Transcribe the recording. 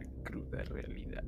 la cruda realidad.